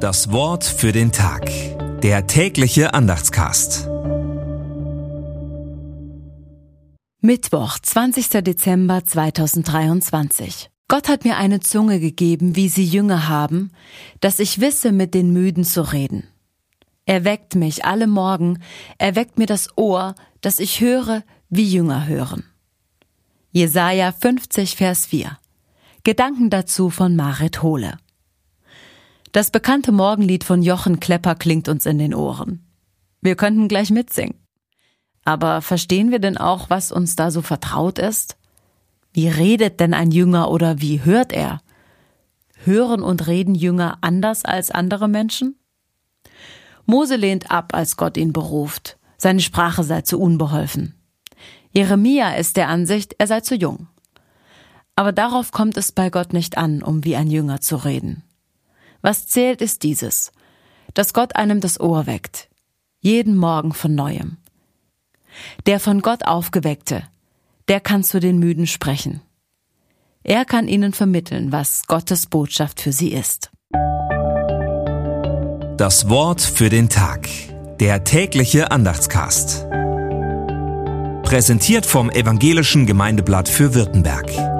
Das Wort für den Tag. Der tägliche Andachtscast. Mittwoch, 20. Dezember 2023. Gott hat mir eine Zunge gegeben, wie sie Jünger haben, dass ich wisse, mit den Müden zu reden. Er weckt mich alle Morgen, er weckt mir das Ohr, dass ich höre, wie Jünger hören. Jesaja 50, Vers 4. Gedanken dazu von Marit Hohle. Das bekannte Morgenlied von Jochen Klepper klingt uns in den Ohren. Wir könnten gleich mitsingen. Aber verstehen wir denn auch, was uns da so vertraut ist? Wie redet denn ein Jünger oder wie hört er? Hören und reden Jünger anders als andere Menschen? Mose lehnt ab, als Gott ihn beruft. Seine Sprache sei zu unbeholfen. Jeremia ist der Ansicht, er sei zu jung. Aber darauf kommt es bei Gott nicht an, um wie ein Jünger zu reden. Was zählt ist dieses, dass Gott einem das Ohr weckt, jeden Morgen von neuem. Der von Gott aufgeweckte, der kann zu den Müden sprechen. Er kann ihnen vermitteln, was Gottes Botschaft für sie ist. Das Wort für den Tag. Der tägliche Andachtscast. Präsentiert vom Evangelischen Gemeindeblatt für Württemberg.